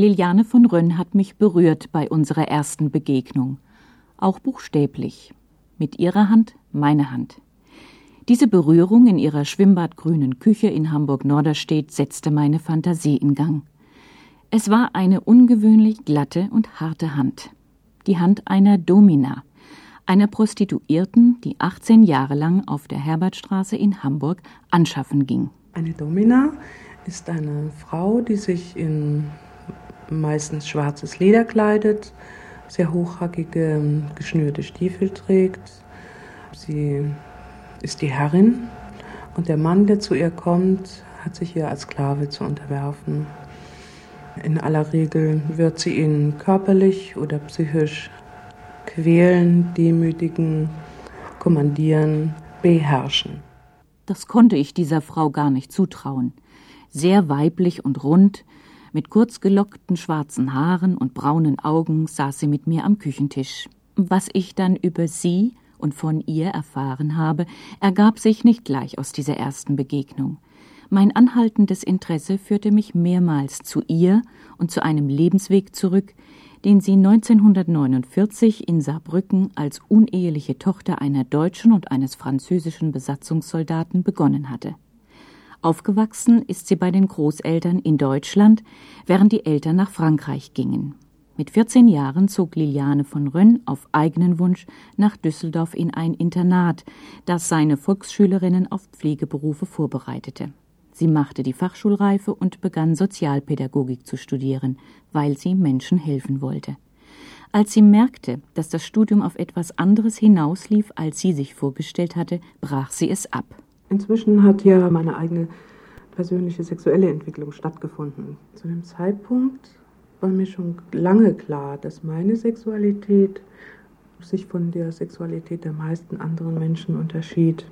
Liliane von Rönn hat mich berührt bei unserer ersten Begegnung. Auch buchstäblich. Mit ihrer Hand meine Hand. Diese Berührung in ihrer schwimmbadgrünen Küche in Hamburg-Norderstedt setzte meine Fantasie in Gang. Es war eine ungewöhnlich glatte und harte Hand. Die Hand einer Domina, einer Prostituierten, die 18 Jahre lang auf der Herbertstraße in Hamburg anschaffen ging. Eine Domina ist eine Frau, die sich in meistens schwarzes Leder kleidet, sehr hochhackige, geschnürte Stiefel trägt. Sie ist die Herrin und der Mann, der zu ihr kommt, hat sich ihr als Sklave zu unterwerfen. In aller Regel wird sie ihn körperlich oder psychisch quälen, demütigen, kommandieren, beherrschen. Das konnte ich dieser Frau gar nicht zutrauen. Sehr weiblich und rund, mit kurz gelockten schwarzen Haaren und braunen Augen saß sie mit mir am Küchentisch. Was ich dann über sie und von ihr erfahren habe, ergab sich nicht gleich aus dieser ersten Begegnung. Mein anhaltendes Interesse führte mich mehrmals zu ihr und zu einem Lebensweg zurück, den sie 1949 in Saarbrücken als uneheliche Tochter einer deutschen und eines französischen Besatzungssoldaten begonnen hatte. Aufgewachsen ist sie bei den Großeltern in Deutschland, während die Eltern nach Frankreich gingen. Mit 14 Jahren zog Liliane von Rönn auf eigenen Wunsch nach Düsseldorf in ein Internat, das seine Volksschülerinnen auf Pflegeberufe vorbereitete. Sie machte die Fachschulreife und begann Sozialpädagogik zu studieren, weil sie Menschen helfen wollte. Als sie merkte, dass das Studium auf etwas anderes hinauslief, als sie sich vorgestellt hatte, brach sie es ab. Inzwischen hat ja meine eigene persönliche sexuelle Entwicklung stattgefunden. Zu dem Zeitpunkt war mir schon lange klar, dass meine Sexualität sich von der Sexualität der meisten anderen Menschen unterschied.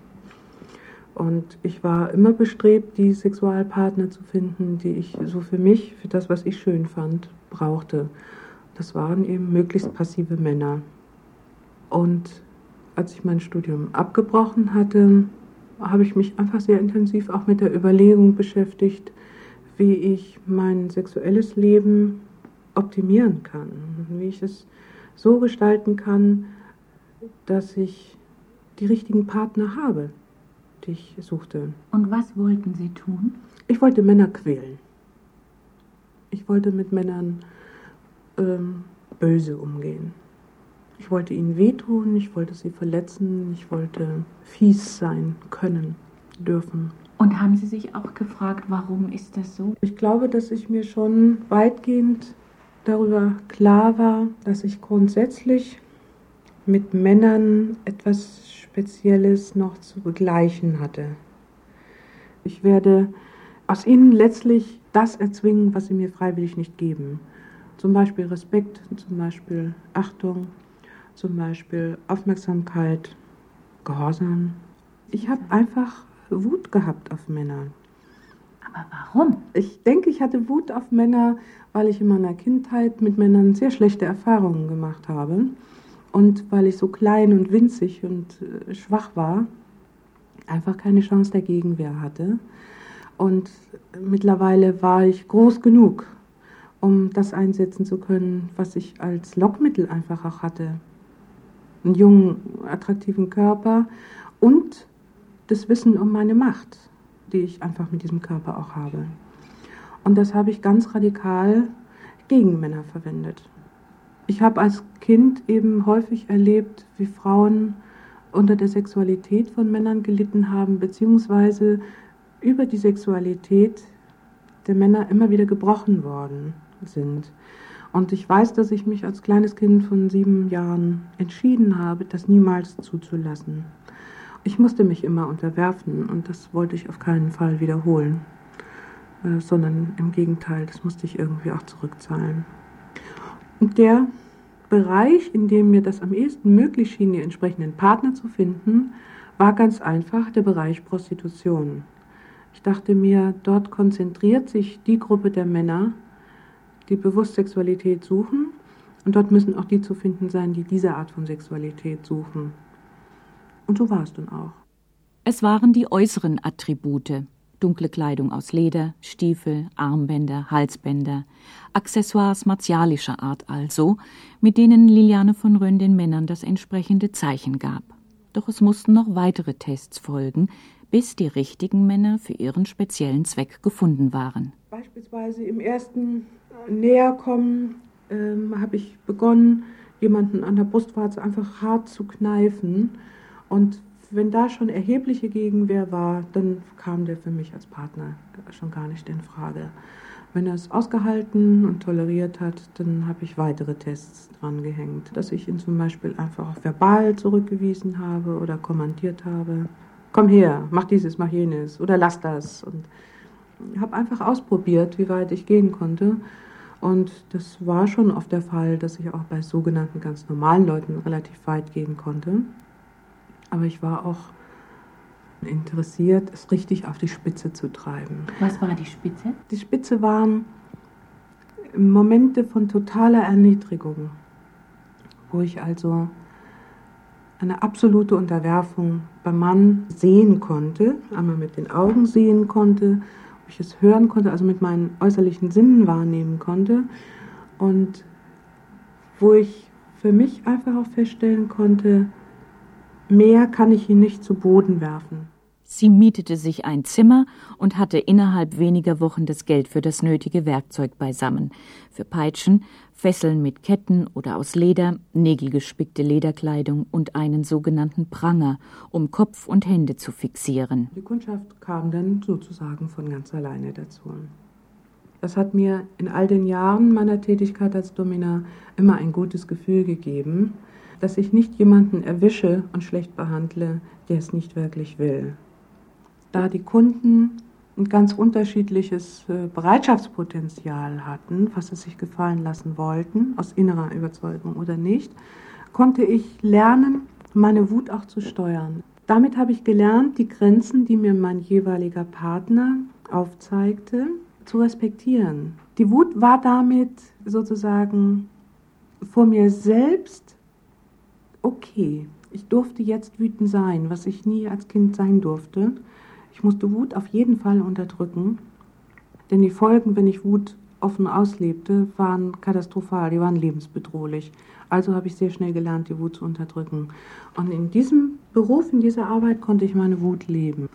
Und ich war immer bestrebt, die Sexualpartner zu finden, die ich so für mich, für das, was ich schön fand, brauchte. Das waren eben möglichst passive Männer. Und als ich mein Studium abgebrochen hatte, habe ich mich einfach sehr intensiv auch mit der Überlegung beschäftigt, wie ich mein sexuelles Leben optimieren kann, wie ich es so gestalten kann, dass ich die richtigen Partner habe, die ich suchte. Und was wollten Sie tun? Ich wollte Männer quälen. Ich wollte mit Männern ähm, böse umgehen. Ich wollte ihnen wehtun, ich wollte sie verletzen, ich wollte fies sein können, dürfen. Und haben Sie sich auch gefragt, warum ist das so? Ich glaube, dass ich mir schon weitgehend darüber klar war, dass ich grundsätzlich mit Männern etwas Spezielles noch zu begleichen hatte. Ich werde aus ihnen letztlich das erzwingen, was sie mir freiwillig nicht geben. Zum Beispiel Respekt, zum Beispiel Achtung, zum Beispiel Aufmerksamkeit, Gehorsam. Ich habe einfach Wut gehabt auf Männer. Aber warum? Ich denke, ich hatte Wut auf Männer, weil ich in meiner Kindheit mit Männern sehr schlechte Erfahrungen gemacht habe. Und weil ich so klein und winzig und äh, schwach war, einfach keine Chance der Gegenwehr hatte. Und mittlerweile war ich groß genug, um das einsetzen zu können, was ich als Lockmittel einfach auch hatte einen jungen, attraktiven Körper und das Wissen um meine Macht, die ich einfach mit diesem Körper auch habe. Und das habe ich ganz radikal gegen Männer verwendet. Ich habe als Kind eben häufig erlebt, wie Frauen unter der Sexualität von Männern gelitten haben, beziehungsweise über die Sexualität der Männer immer wieder gebrochen worden sind. Und ich weiß, dass ich mich als kleines Kind von sieben Jahren entschieden habe, das niemals zuzulassen. Ich musste mich immer unterwerfen und das wollte ich auf keinen Fall wiederholen, äh, sondern im Gegenteil, das musste ich irgendwie auch zurückzahlen. Und der Bereich, in dem mir das am ehesten möglich schien, die entsprechenden Partner zu finden, war ganz einfach der Bereich Prostitution. Ich dachte mir, dort konzentriert sich die Gruppe der Männer, die bewusst Sexualität suchen. Und dort müssen auch die zu finden sein, die diese Art von Sexualität suchen. Und so war es dann auch. Es waren die äußeren Attribute, dunkle Kleidung aus Leder, Stiefel, Armbänder, Halsbänder, Accessoires martialischer Art also, mit denen Liliane von Rönn den Männern das entsprechende Zeichen gab. Doch es mussten noch weitere Tests folgen, bis die richtigen Männer für ihren speziellen Zweck gefunden waren. Beispielsweise im ersten Näherkommen ähm, habe ich begonnen, jemanden an der Brustwarze einfach hart zu kneifen. Und wenn da schon erhebliche Gegenwehr war, dann kam der für mich als Partner schon gar nicht in Frage. Wenn er es ausgehalten und toleriert hat, dann habe ich weitere Tests dran gehängt, dass ich ihn zum Beispiel einfach verbal zurückgewiesen habe oder kommandiert habe. Komm her, mach dieses, mach jenes oder lass das. Und habe einfach ausprobiert, wie weit ich gehen konnte. Und das war schon oft der Fall, dass ich auch bei sogenannten ganz normalen Leuten relativ weit gehen konnte. Aber ich war auch interessiert, es richtig auf die Spitze zu treiben. Was war die Spitze? Die Spitze waren Momente von totaler Erniedrigung, wo ich also eine absolute Unterwerfung beim Mann sehen konnte, einmal mit den Augen sehen konnte, ich es hören konnte, also mit meinen äußerlichen Sinnen wahrnehmen konnte und wo ich für mich einfach auch feststellen konnte, Mehr kann ich ihn nicht zu Boden werfen. Sie mietete sich ein Zimmer und hatte innerhalb weniger Wochen das Geld für das nötige Werkzeug beisammen. Für Peitschen, Fesseln mit Ketten oder aus Leder, nägelgespickte Lederkleidung und einen sogenannten Pranger, um Kopf und Hände zu fixieren. Die Kundschaft kam dann sozusagen von ganz alleine dazu. Das hat mir in all den Jahren meiner Tätigkeit als Domina immer ein gutes Gefühl gegeben, dass ich nicht jemanden erwische und schlecht behandle, der es nicht wirklich will. Da die Kunden ein ganz unterschiedliches äh, Bereitschaftspotenzial hatten, was sie sich gefallen lassen wollten, aus innerer Überzeugung oder nicht, konnte ich lernen, meine Wut auch zu steuern. Damit habe ich gelernt, die Grenzen, die mir mein jeweiliger Partner aufzeigte, zu respektieren. Die Wut war damit sozusagen vor mir selbst okay, ich durfte jetzt wütend sein, was ich nie als Kind sein durfte. Ich musste Wut auf jeden Fall unterdrücken, denn die Folgen, wenn ich Wut offen auslebte, waren katastrophal, die waren lebensbedrohlich. Also habe ich sehr schnell gelernt, die Wut zu unterdrücken. Und in diesem Beruf, in dieser Arbeit konnte ich meine Wut leben.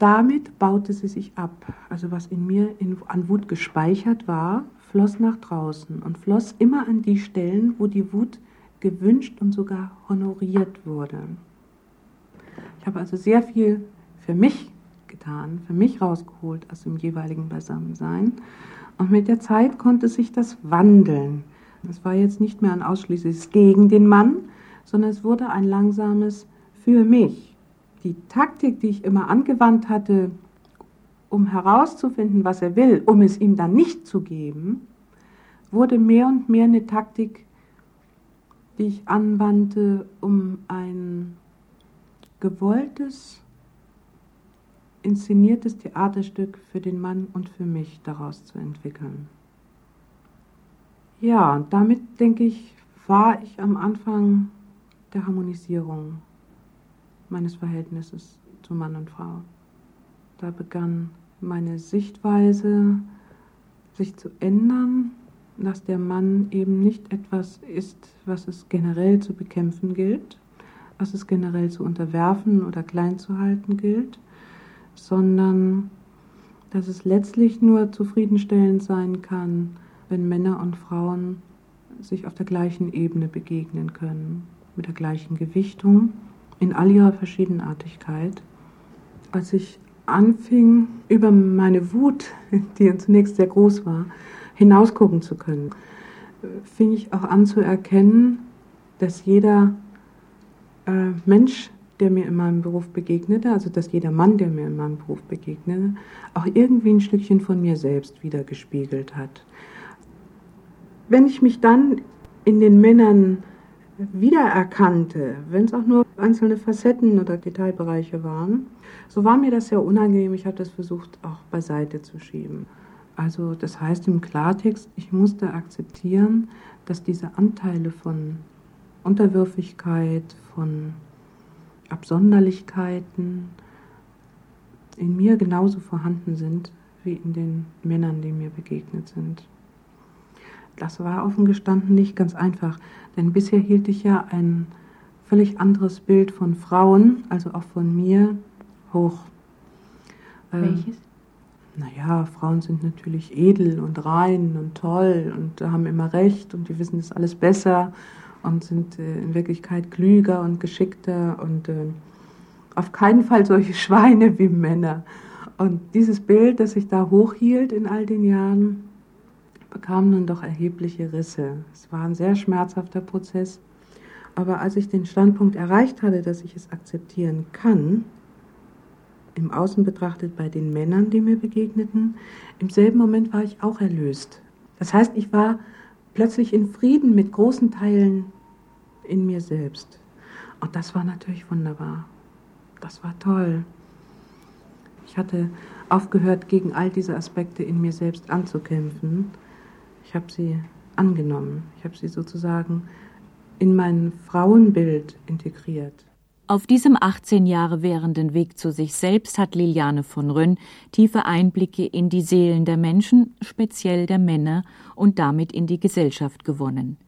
Damit baute sie sich ab. Also was in mir in, an Wut gespeichert war, floss nach draußen und floss immer an die Stellen, wo die Wut gewünscht und sogar honoriert wurde. Ich habe also sehr viel für mich getan, für mich rausgeholt aus dem jeweiligen Beisammensein. Und mit der Zeit konnte sich das wandeln. Es war jetzt nicht mehr ein ausschließliches gegen den Mann, sondern es wurde ein langsames für mich. Die Taktik, die ich immer angewandt hatte, um herauszufinden, was er will, um es ihm dann nicht zu geben, wurde mehr und mehr eine Taktik die ich anwandte, um ein gewolltes, inszeniertes Theaterstück für den Mann und für mich daraus zu entwickeln. Ja, und damit denke ich, war ich am Anfang der Harmonisierung meines Verhältnisses zu Mann und Frau. Da begann meine Sichtweise sich zu ändern dass der Mann eben nicht etwas ist, was es generell zu bekämpfen gilt, was es generell zu unterwerfen oder klein zu halten gilt, sondern dass es letztlich nur zufriedenstellend sein kann, wenn Männer und Frauen sich auf der gleichen Ebene begegnen können, mit der gleichen Gewichtung, in all ihrer Verschiedenartigkeit. Als ich anfing, über meine Wut, die zunächst sehr groß war, hinausgucken zu können, fing ich auch an zu erkennen, dass jeder äh, Mensch, der mir in meinem Beruf begegnete, also dass jeder Mann, der mir in meinem Beruf begegnete, auch irgendwie ein Stückchen von mir selbst wiedergespiegelt hat. Wenn ich mich dann in den Männern wiedererkannte, wenn es auch nur einzelne Facetten oder Detailbereiche waren, so war mir das sehr unangenehm. Ich habe das versucht auch beiseite zu schieben. Also das heißt im Klartext, ich musste akzeptieren, dass diese Anteile von Unterwürfigkeit, von Absonderlichkeiten in mir genauso vorhanden sind wie in den Männern, die mir begegnet sind. Das war offen gestanden nicht ganz einfach, denn bisher hielt ich ja ein völlig anderes Bild von Frauen, also auch von mir, hoch. Ähm, Welches? naja, Frauen sind natürlich edel und rein und toll und haben immer recht und die wissen das alles besser und sind äh, in Wirklichkeit klüger und geschickter und äh, auf keinen Fall solche Schweine wie Männer. Und dieses Bild, das sich da hochhielt in all den Jahren, bekam nun doch erhebliche Risse. Es war ein sehr schmerzhafter Prozess. Aber als ich den Standpunkt erreicht hatte, dass ich es akzeptieren kann, im Außen betrachtet bei den Männern, die mir begegneten, im selben Moment war ich auch erlöst. Das heißt, ich war plötzlich in Frieden mit großen Teilen in mir selbst. Und das war natürlich wunderbar. Das war toll. Ich hatte aufgehört, gegen all diese Aspekte in mir selbst anzukämpfen. Ich habe sie angenommen. Ich habe sie sozusagen in mein Frauenbild integriert. Auf diesem 18 Jahre währenden Weg zu sich selbst hat Liliane von Rönn tiefe Einblicke in die Seelen der Menschen, speziell der Männer, und damit in die Gesellschaft gewonnen.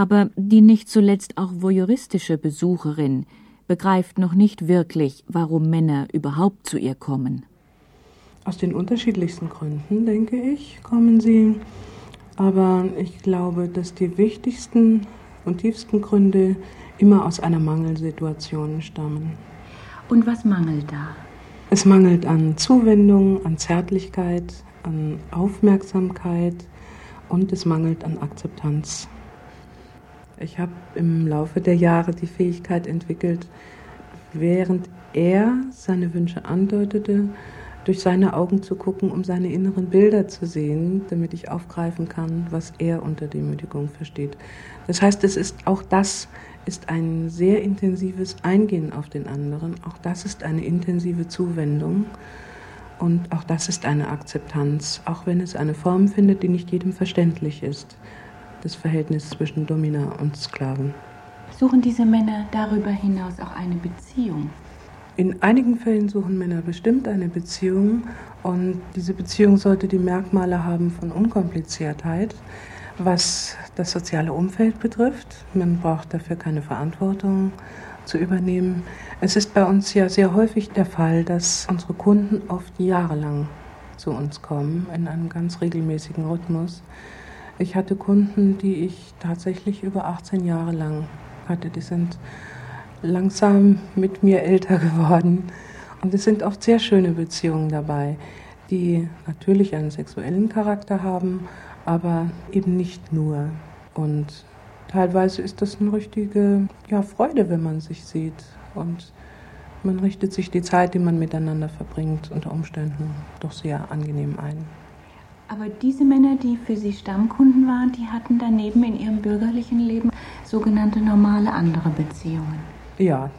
Aber die nicht zuletzt auch voyeuristische Besucherin begreift noch nicht wirklich, warum Männer überhaupt zu ihr kommen. Aus den unterschiedlichsten Gründen, denke ich, kommen sie. Aber ich glaube, dass die wichtigsten und tiefsten Gründe immer aus einer Mangelsituation stammen. Und was mangelt da? Es mangelt an Zuwendung, an Zärtlichkeit, an Aufmerksamkeit und es mangelt an Akzeptanz. Ich habe im Laufe der Jahre die Fähigkeit entwickelt, während er seine Wünsche andeutete, durch seine Augen zu gucken, um seine inneren Bilder zu sehen, damit ich aufgreifen kann, was er unter Demütigung versteht. Das heißt, es ist auch das ist ein sehr intensives Eingehen auf den anderen. Auch das ist eine intensive Zuwendung. Und auch das ist eine Akzeptanz, auch wenn es eine Form findet, die nicht jedem verständlich ist. Das Verhältnis zwischen Domina und Sklaven. Suchen diese Männer darüber hinaus auch eine Beziehung? In einigen Fällen suchen Männer bestimmt eine Beziehung und diese Beziehung sollte die Merkmale haben von Unkompliziertheit. Was das soziale Umfeld betrifft, man braucht dafür keine Verantwortung zu übernehmen. Es ist bei uns ja sehr häufig der Fall, dass unsere Kunden oft jahrelang zu uns kommen, in einem ganz regelmäßigen Rhythmus. Ich hatte Kunden, die ich tatsächlich über 18 Jahre lang hatte. Die sind langsam mit mir älter geworden. Und es sind oft sehr schöne Beziehungen dabei, die natürlich einen sexuellen Charakter haben, aber eben nicht nur. Und teilweise ist das eine richtige ja, Freude, wenn man sich sieht. Und man richtet sich die Zeit, die man miteinander verbringt, unter Umständen doch sehr angenehm ein. Aber diese Männer, die für Sie Stammkunden waren, die hatten daneben in ihrem bürgerlichen Leben sogenannte normale andere Beziehungen. Ja,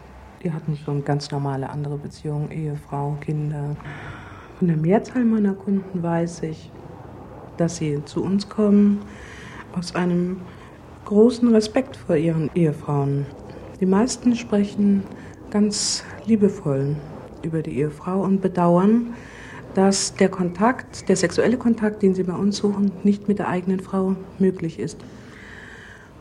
die hatten schon ganz normale andere Beziehungen, Ehefrau, Kinder. Von der Mehrzahl meiner Kunden weiß ich, dass sie zu uns kommen aus einem großen Respekt vor ihren Ehefrauen. Die meisten sprechen ganz liebevoll über die Ehefrau und bedauern, dass der Kontakt, der sexuelle Kontakt, den sie bei uns suchen, nicht mit der eigenen Frau möglich ist.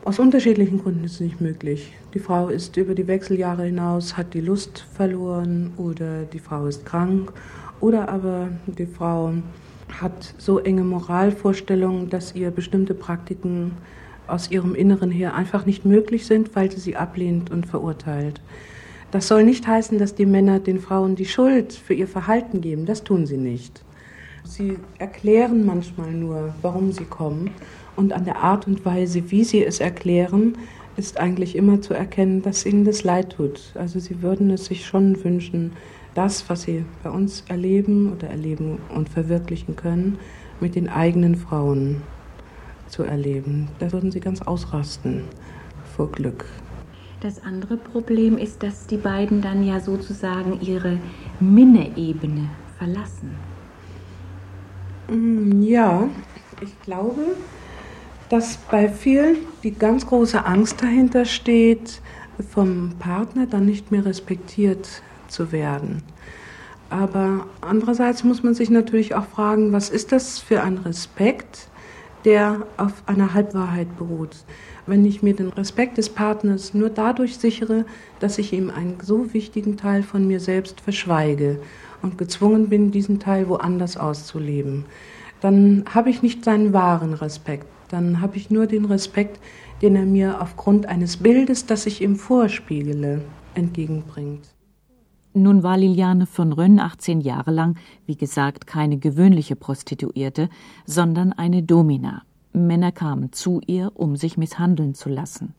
Aus unterschiedlichen Gründen ist es nicht möglich. Die Frau ist über die Wechseljahre hinaus, hat die Lust verloren oder die Frau ist krank oder aber die Frau hat so enge Moralvorstellungen, dass ihr bestimmte Praktiken aus ihrem Inneren her einfach nicht möglich sind, weil sie sie ablehnt und verurteilt. Das soll nicht heißen, dass die Männer den Frauen die Schuld für ihr Verhalten geben. Das tun sie nicht. Sie erklären manchmal nur, warum sie kommen. Und an der Art und Weise, wie sie es erklären, ist eigentlich immer zu erkennen, dass ihnen das leid tut. Also sie würden es sich schon wünschen, das, was sie bei uns erleben oder erleben und verwirklichen können, mit den eigenen Frauen zu erleben. Da würden sie ganz ausrasten vor Glück. Das andere Problem ist, dass die beiden dann ja sozusagen ihre Minne-Ebene verlassen. Mm, ja, ich glaube, dass bei vielen die ganz große Angst dahinter steht, vom Partner dann nicht mehr respektiert zu werden. Aber andererseits muss man sich natürlich auch fragen, was ist das für ein Respekt, der auf einer Halbwahrheit beruht? Wenn ich mir den Respekt des Partners nur dadurch sichere, dass ich ihm einen so wichtigen Teil von mir selbst verschweige und gezwungen bin, diesen Teil woanders auszuleben, dann habe ich nicht seinen wahren Respekt. Dann habe ich nur den Respekt, den er mir aufgrund eines Bildes, das ich ihm vorspiegele, entgegenbringt. Nun war Liliane von Rönn 18 Jahre lang, wie gesagt, keine gewöhnliche Prostituierte, sondern eine Domina. Männer kamen zu ihr, um sich misshandeln zu lassen.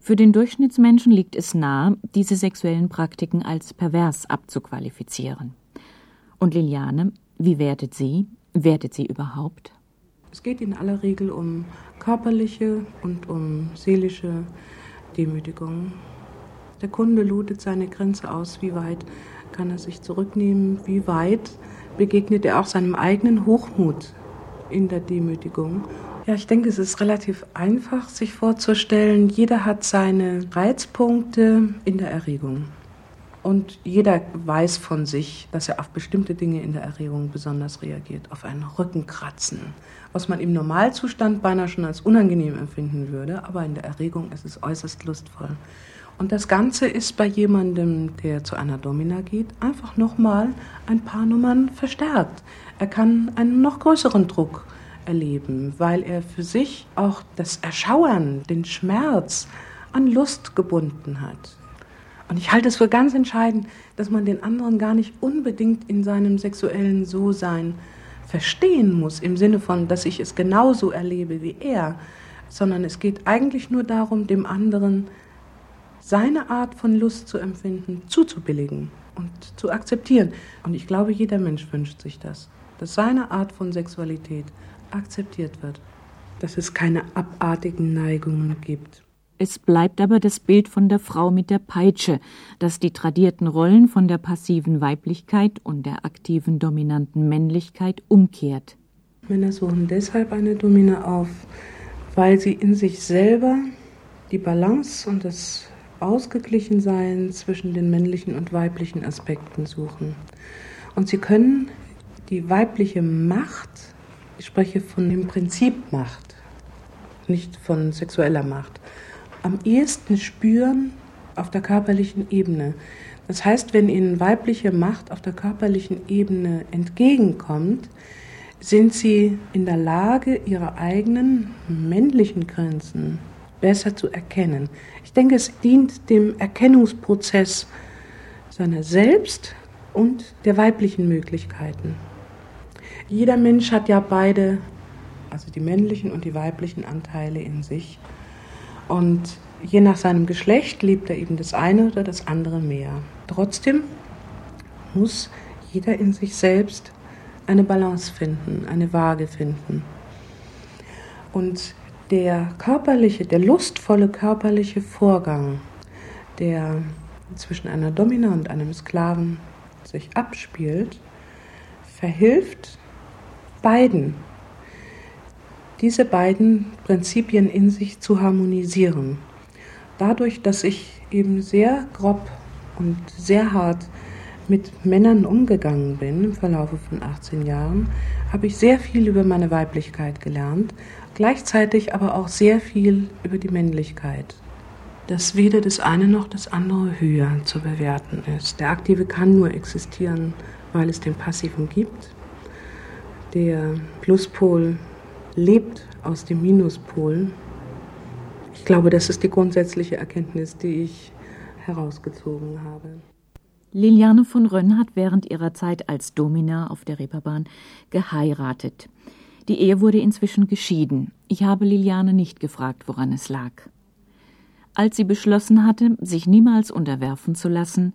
Für den Durchschnittsmenschen liegt es nahe, diese sexuellen Praktiken als pervers abzuqualifizieren. Und Liliane, wie wertet sie? Wertet sie überhaupt? Es geht in aller Regel um körperliche und um seelische Demütigung. Der Kunde lotet seine Grenze aus, wie weit kann er sich zurücknehmen, wie weit begegnet er auch seinem eigenen Hochmut in der Demütigung. Ja, ich denke, es ist relativ einfach, sich vorzustellen, jeder hat seine Reizpunkte in der Erregung. Und jeder weiß von sich, dass er auf bestimmte Dinge in der Erregung besonders reagiert, auf ein Rückenkratzen, was man im Normalzustand beinahe schon als unangenehm empfinden würde, aber in der Erregung ist es äußerst lustvoll. Und das Ganze ist bei jemandem, der zu einer Domina geht, einfach nochmal ein paar Nummern verstärkt. Er kann einen noch größeren Druck erleben, weil er für sich auch das Erschauern, den Schmerz an Lust gebunden hat. Und ich halte es für ganz entscheidend, dass man den anderen gar nicht unbedingt in seinem sexuellen So-Sein verstehen muss, im Sinne von, dass ich es genauso erlebe wie er, sondern es geht eigentlich nur darum, dem anderen seine Art von Lust zu empfinden, zuzubilligen und zu akzeptieren. Und ich glaube, jeder Mensch wünscht sich das, dass seine Art von Sexualität akzeptiert wird, dass es keine abartigen Neigungen gibt. Es bleibt aber das Bild von der Frau mit der Peitsche, das die tradierten Rollen von der passiven Weiblichkeit und der aktiven dominanten Männlichkeit umkehrt. Männer suchen deshalb eine Domina auf, weil sie in sich selber die Balance und das Ausgeglichensein zwischen den männlichen und weiblichen Aspekten suchen. Und sie können die weibliche Macht, ich spreche von dem Prinzip Macht, nicht von sexueller Macht, am ehesten spüren auf der körperlichen Ebene. Das heißt, wenn ihnen weibliche Macht auf der körperlichen Ebene entgegenkommt, sind sie in der Lage, ihre eigenen männlichen Grenzen besser zu erkennen. Ich denke, es dient dem Erkennungsprozess seiner selbst und der weiblichen Möglichkeiten. Jeder Mensch hat ja beide, also die männlichen und die weiblichen Anteile in sich. Und je nach seinem Geschlecht liebt er eben das eine oder das andere mehr. Trotzdem muss jeder in sich selbst eine Balance finden, eine Waage finden. Und der körperliche, der lustvolle körperliche Vorgang, der zwischen einer Domina und einem Sklaven sich abspielt, verhilft beiden, diese beiden Prinzipien in sich zu harmonisieren. Dadurch, dass ich eben sehr grob und sehr hart mit Männern umgegangen bin im Verlauf von 18 Jahren, habe ich sehr viel über meine Weiblichkeit gelernt, gleichzeitig aber auch sehr viel über die Männlichkeit. Dass weder das eine noch das andere höher zu bewerten ist. Der Aktive kann nur existieren, weil es den Passiven gibt. Der Pluspol lebt aus dem Minuspol. Ich glaube, das ist die grundsätzliche Erkenntnis, die ich herausgezogen habe. Liliane von Rönn hat während ihrer Zeit als Domina auf der Reeperbahn geheiratet. Die Ehe wurde inzwischen geschieden. Ich habe Liliane nicht gefragt, woran es lag. Als sie beschlossen hatte, sich niemals unterwerfen zu lassen,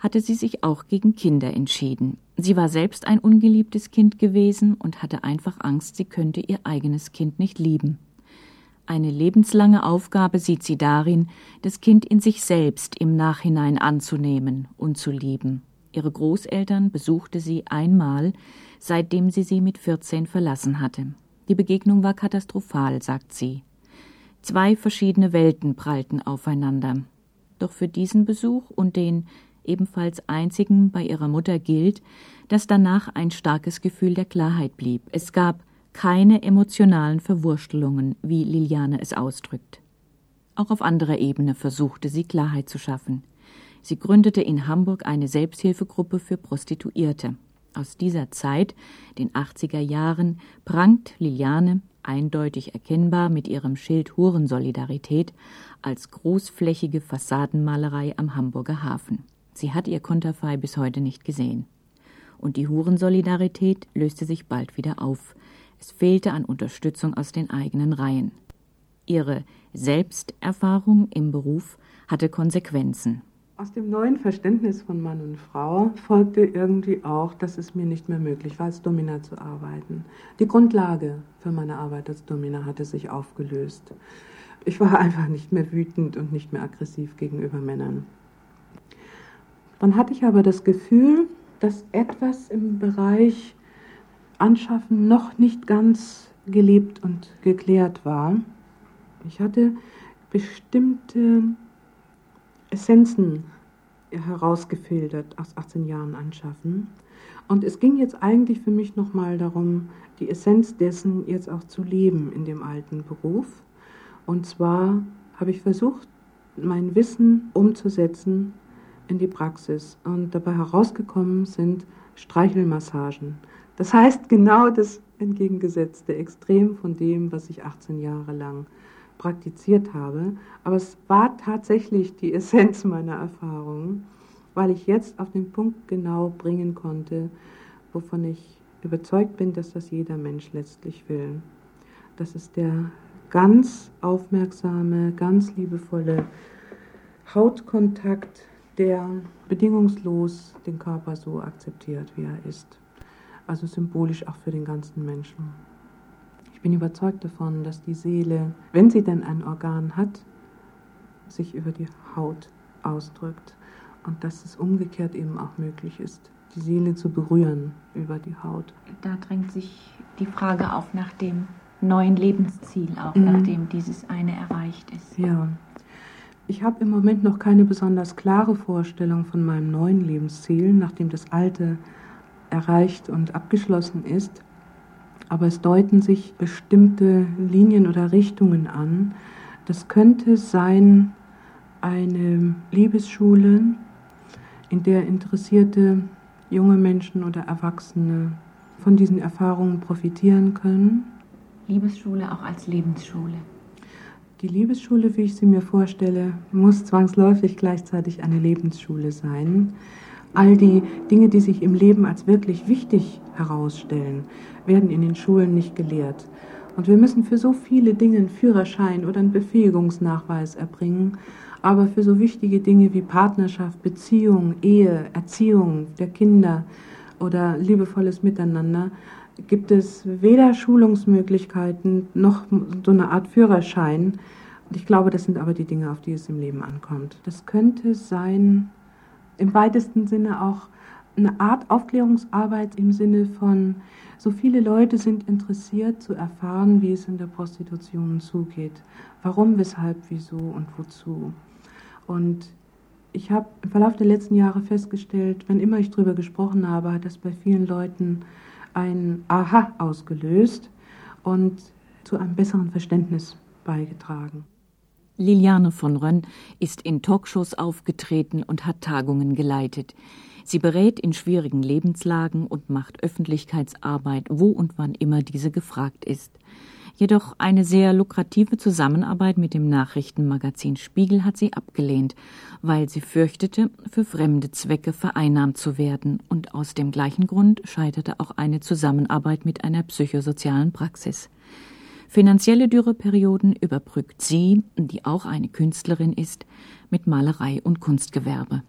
hatte sie sich auch gegen Kinder entschieden. Sie war selbst ein ungeliebtes Kind gewesen und hatte einfach Angst, sie könnte ihr eigenes Kind nicht lieben. Eine lebenslange Aufgabe sieht sie darin, das Kind in sich selbst im Nachhinein anzunehmen und zu lieben. Ihre Großeltern besuchte sie einmal, seitdem sie sie mit 14 verlassen hatte. Die Begegnung war katastrophal, sagt sie. Zwei verschiedene Welten prallten aufeinander. Doch für diesen Besuch und den ebenfalls einzigen bei ihrer Mutter gilt, dass danach ein starkes Gefühl der Klarheit blieb. Es gab keine emotionalen Verwurstelungen, wie Liliane es ausdrückt. Auch auf anderer Ebene versuchte sie Klarheit zu schaffen. Sie gründete in Hamburg eine Selbsthilfegruppe für Prostituierte. Aus dieser Zeit, den 80er Jahren, prangt Liliane, eindeutig erkennbar mit ihrem Schild Hurensolidarität, als großflächige Fassadenmalerei am Hamburger Hafen. Sie hat ihr Konterfei bis heute nicht gesehen. Und die Hurensolidarität löste sich bald wieder auf. Es fehlte an Unterstützung aus den eigenen Reihen. Ihre Selbsterfahrung im Beruf hatte Konsequenzen. Aus dem neuen Verständnis von Mann und Frau folgte irgendwie auch, dass es mir nicht mehr möglich war, als Domina zu arbeiten. Die Grundlage für meine Arbeit als Domina hatte sich aufgelöst. Ich war einfach nicht mehr wütend und nicht mehr aggressiv gegenüber Männern. Dann hatte ich aber das Gefühl, dass etwas im Bereich Anschaffen noch nicht ganz gelebt und geklärt war. Ich hatte bestimmte Essenzen herausgefiltert aus 18 Jahren anschaffen. Und es ging jetzt eigentlich für mich nochmal darum, die Essenz dessen jetzt auch zu leben in dem alten Beruf. Und zwar habe ich versucht, mein Wissen umzusetzen in die Praxis. Und dabei herausgekommen sind Streichelmassagen. Das heißt genau das entgegengesetzte Extrem von dem, was ich 18 Jahre lang praktiziert habe. Aber es war tatsächlich die Essenz meiner Erfahrungen, weil ich jetzt auf den Punkt genau bringen konnte, wovon ich überzeugt bin, dass das jeder Mensch letztlich will. Das ist der ganz aufmerksame, ganz liebevolle Hautkontakt, der bedingungslos den Körper so akzeptiert, wie er ist. Also symbolisch auch für den ganzen Menschen. Ich bin überzeugt davon, dass die Seele, wenn sie denn ein Organ hat, sich über die Haut ausdrückt und dass es umgekehrt eben auch möglich ist, die Seele zu berühren über die Haut. Da drängt sich die Frage auf nach dem neuen Lebensziel, auch mhm. nachdem dieses eine erreicht ist. Ja. Ich habe im Moment noch keine besonders klare Vorstellung von meinem neuen Lebensziel, nachdem das alte erreicht und abgeschlossen ist aber es deuten sich bestimmte Linien oder Richtungen an. Das könnte sein eine Liebesschule, in der interessierte junge Menschen oder Erwachsene von diesen Erfahrungen profitieren können. Liebesschule auch als Lebensschule. Die Liebesschule, wie ich sie mir vorstelle, muss zwangsläufig gleichzeitig eine Lebensschule sein. All die Dinge, die sich im Leben als wirklich wichtig herausstellen, werden in den Schulen nicht gelehrt. Und wir müssen für so viele Dinge einen Führerschein oder einen Befähigungsnachweis erbringen. Aber für so wichtige Dinge wie Partnerschaft, Beziehung, Ehe, Erziehung der Kinder oder liebevolles Miteinander gibt es weder Schulungsmöglichkeiten noch so eine Art Führerschein. Und ich glaube, das sind aber die Dinge, auf die es im Leben ankommt. Das könnte sein, im weitesten Sinne auch eine Art Aufklärungsarbeit im Sinne von, so viele Leute sind interessiert zu erfahren, wie es in der Prostitution zugeht. Warum, weshalb, wieso und wozu. Und ich habe im Verlauf der letzten Jahre festgestellt, wenn immer ich darüber gesprochen habe, hat das bei vielen Leuten ein Aha ausgelöst und zu einem besseren Verständnis beigetragen. Liliane von Rönn ist in Talkshows aufgetreten und hat Tagungen geleitet. Sie berät in schwierigen Lebenslagen und macht Öffentlichkeitsarbeit, wo und wann immer diese gefragt ist. Jedoch eine sehr lukrative Zusammenarbeit mit dem Nachrichtenmagazin Spiegel hat sie abgelehnt, weil sie fürchtete, für fremde Zwecke vereinnahmt zu werden, und aus dem gleichen Grund scheiterte auch eine Zusammenarbeit mit einer psychosozialen Praxis. Finanzielle Dürreperioden überbrückt sie, die auch eine Künstlerin ist, mit Malerei und Kunstgewerbe.